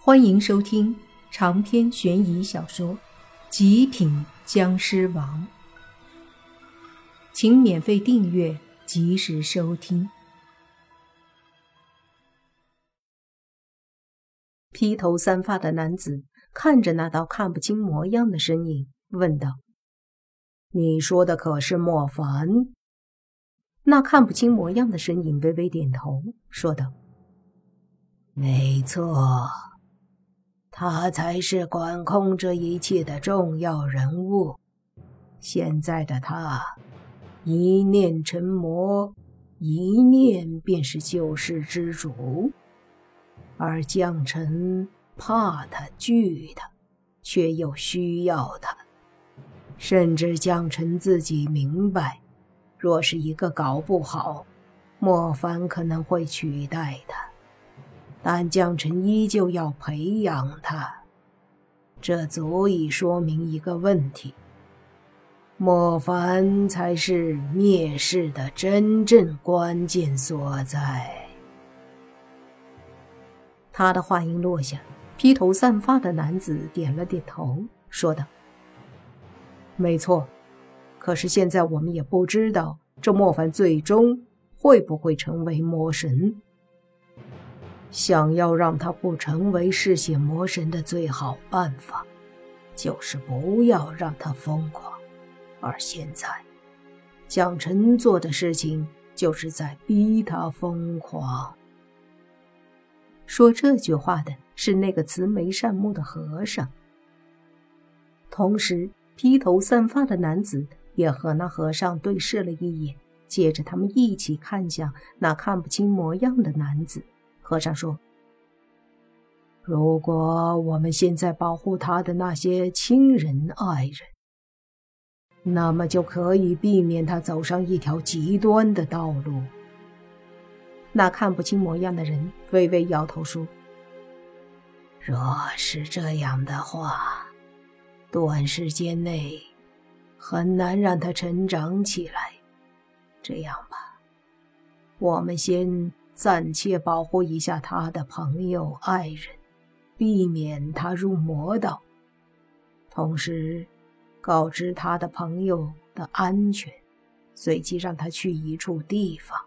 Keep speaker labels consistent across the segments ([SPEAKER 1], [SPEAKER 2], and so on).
[SPEAKER 1] 欢迎收听长篇悬疑小说《极品僵尸王》，请免费订阅，及时收听。披头散发的男子看着那道看不清模样的身影，问道：“
[SPEAKER 2] 你说的可是莫凡？”
[SPEAKER 1] 那看不清模样的身影微微点头，说道：“
[SPEAKER 2] 没错。”他才是管控这一切的重要人物。现在的他，一念成魔，一念便是救世之主。而将臣怕他、惧他，却又需要他。甚至将臣自己明白，若是一个搞不好，莫凡可能会取代他。但将臣依旧要培养他，这足以说明一个问题：莫凡才是灭世的真正关键所在。
[SPEAKER 1] 他的话音落下，披头散发的男子点了点头，说道：“
[SPEAKER 2] 没错，可是现在我们也不知道这莫凡最终会不会成为魔神。”想要让他不成为嗜血魔神的最好办法，就是不要让他疯狂。而现在，蒋晨做的事情就是在逼他疯狂。
[SPEAKER 1] 说这句话的是那个慈眉善目的和尚，同时披头散发的男子也和那和尚对视了一眼，接着他们一起看向那看不清模样的男子。和尚说：“
[SPEAKER 2] 如果我们现在保护他的那些亲人爱人，那么就可以避免他走上一条极端的道路。”
[SPEAKER 1] 那看不清模样的人微微摇头说：“
[SPEAKER 2] 若是这样的话，短时间内很难让他成长起来。这样吧，我们先……”暂且保护一下他的朋友、爱人，避免他入魔道。同时，告知他的朋友的安全，随即让他去一处地方，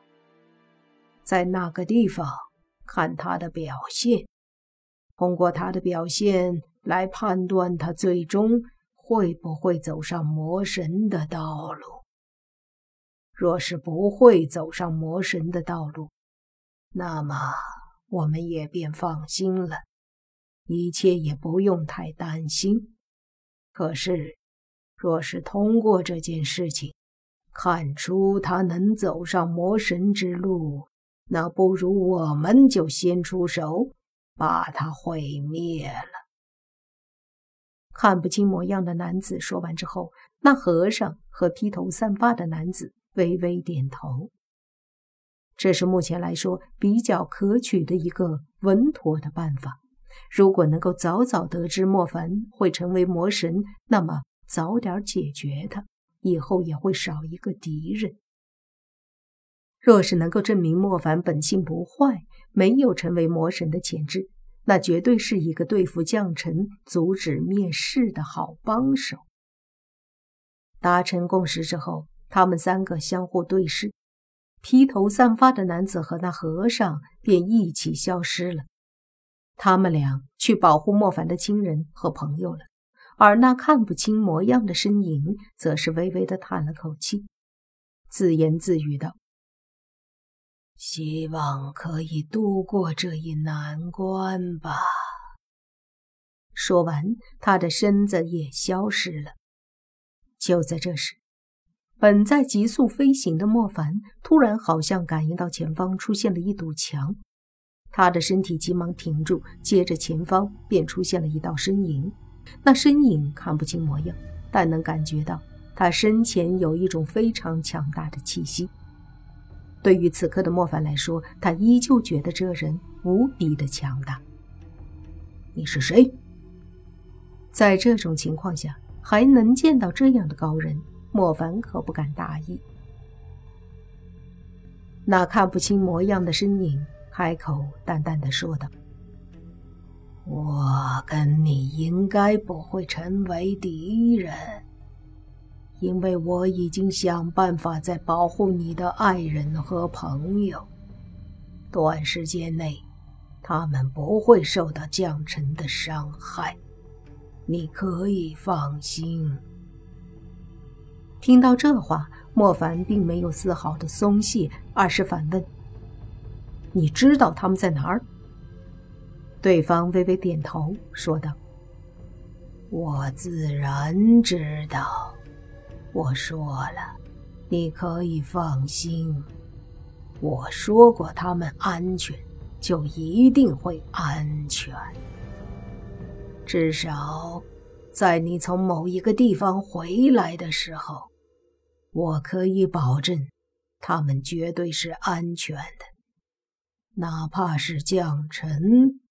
[SPEAKER 2] 在那个地方看他的表现，通过他的表现来判断他最终会不会走上魔神的道路。若是不会走上魔神的道路，那么我们也便放心了，一切也不用太担心。可是，若是通过这件事情看出他能走上魔神之路，那不如我们就先出手，把他毁灭了。
[SPEAKER 1] 看不清模样的男子说完之后，那和尚和披头散发的男子微微点头。这是目前来说比较可取的一个稳妥的办法。如果能够早早得知莫凡会成为魔神，那么早点解决他，以后也会少一个敌人。若是能够证明莫凡本性不坏，没有成为魔神的潜质，那绝对是一个对付将臣、阻止灭世的好帮手。达成共识之后，他们三个相互对视。披头散发的男子和那和尚便一起消失了。他们俩去保护莫凡的亲人和朋友了，而那看不清模样的身影则是微微的叹了口气，自言自语道：“
[SPEAKER 2] 希望可以度过这一难关吧。”
[SPEAKER 1] 说完，他的身子也消失了。就在这时，本在急速飞行的莫凡，突然好像感应到前方出现了一堵墙，他的身体急忙停住，接着前方便出现了一道身影。那身影看不清模样，但能感觉到他身前有一种非常强大的气息。对于此刻的莫凡来说，他依旧觉得这人无比的强大。
[SPEAKER 2] 你是谁？
[SPEAKER 1] 在这种情况下，还能见到这样的高人？莫凡可不敢大意。那看不清模样的身影开口淡淡的说道：“
[SPEAKER 2] 我跟你应该不会成为敌人，因为我已经想办法在保护你的爱人和朋友。短时间内，他们不会受到将臣的伤害，你可以放心。
[SPEAKER 1] 听到这话，莫凡并没有丝毫的松懈，而是反问：“你知道他们在哪儿？”对方微微点头，说道：“
[SPEAKER 2] 我自然知道。我说了，你可以放心。”我说过，他们安全，就一定会安全。至少，在你从某一个地方回来的时候，我可以保证，他们绝对是安全的。哪怕是将臣，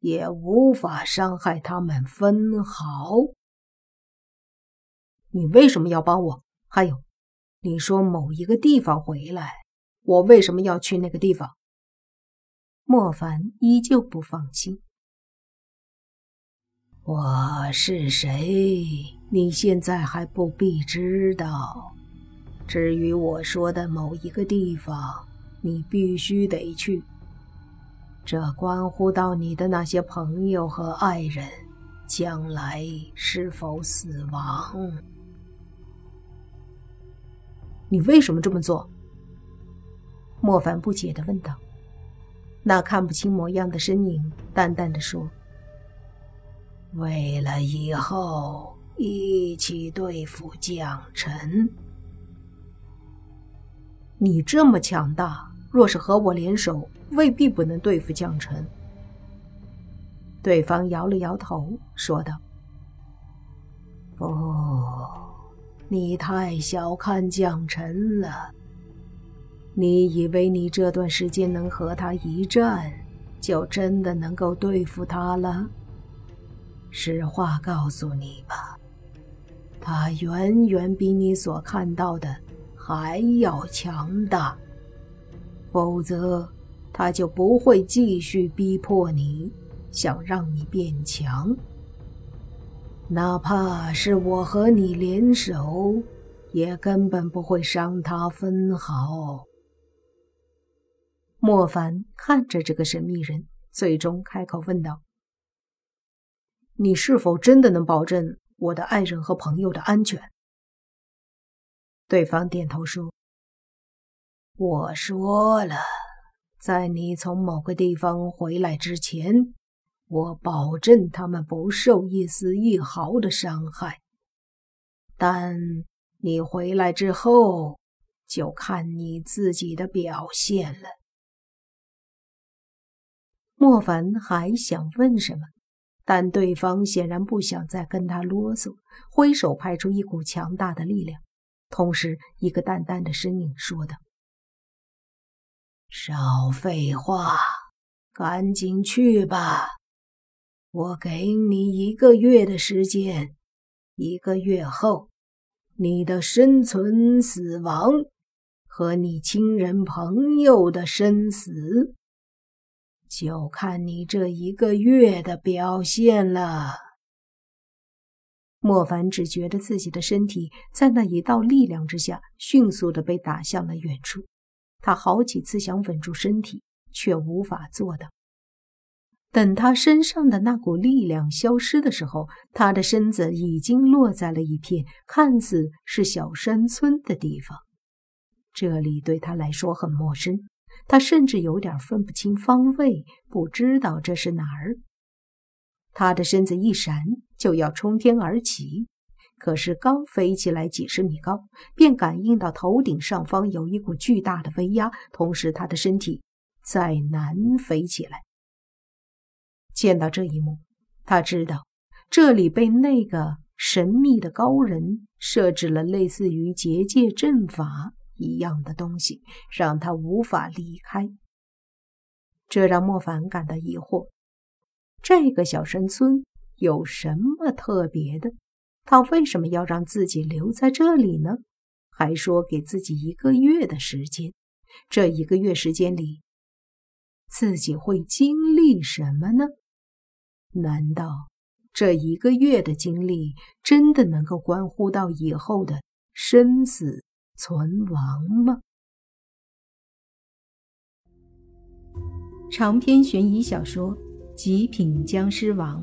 [SPEAKER 2] 也无法伤害他们分毫。
[SPEAKER 1] 你为什么要帮我？还有，你说某一个地方回来。我为什么要去那个地方？
[SPEAKER 2] 莫凡依旧不放心。我是谁？你现在还不必知道。至于我说的某一个地方，你必须得去。这关乎到你的那些朋友和爱人将来是否死亡。
[SPEAKER 1] 你为什么这么做？莫凡不解的问道：“那看不清模样的身影，淡淡的说：‘
[SPEAKER 2] 为了以后一起对付将臣。’
[SPEAKER 1] 你这么强大，若是和我联手，未必不能对付将臣。”
[SPEAKER 2] 对方摇了摇头，说道：“不，你太小看将臣了。”你以为你这段时间能和他一战，就真的能够对付他了？实话告诉你吧，他远远比你所看到的还要强大。否则，他就不会继续逼迫你，想让你变强。哪怕是我和你联手，也根本不会伤他分毫。
[SPEAKER 1] 莫凡看着这个神秘人，最终开口问道：“你是否真的能保证我的爱人和朋友的安全？”
[SPEAKER 2] 对方点头说：“我说了，在你从某个地方回来之前，我保证他们不受一丝一毫的伤害。但你回来之后，就看你自己的表现了。”
[SPEAKER 1] 莫凡还想问什么，但对方显然不想再跟他啰嗦，挥手派出一股强大的力量，同时一个淡淡的声音说道：“
[SPEAKER 2] 少废话，赶紧去吧！我给你一个月的时间，一个月后，你的生存、死亡和你亲人朋友的生死。”就看你这一个月的表现了。
[SPEAKER 1] 莫凡只觉得自己的身体在那一道力量之下迅速的被打向了远处，他好几次想稳住身体，却无法做到。等他身上的那股力量消失的时候，他的身子已经落在了一片看似是小山村的地方，这里对他来说很陌生。他甚至有点分不清方位，不知道这是哪儿。他的身子一闪，就要冲天而起，可是刚飞起来几十米高，便感应到头顶上方有一股巨大的威压，同时他的身体再难飞起来。见到这一幕，他知道这里被那个神秘的高人设置了类似于结界阵法。一样的东西让他无法离开，这让莫凡感到疑惑：这个小山村有什么特别的？他为什么要让自己留在这里呢？还说给自己一个月的时间，这一个月时间里，自己会经历什么呢？难道这一个月的经历真的能够关乎到以后的生死存亡吗？长篇悬疑小说《极品僵尸王》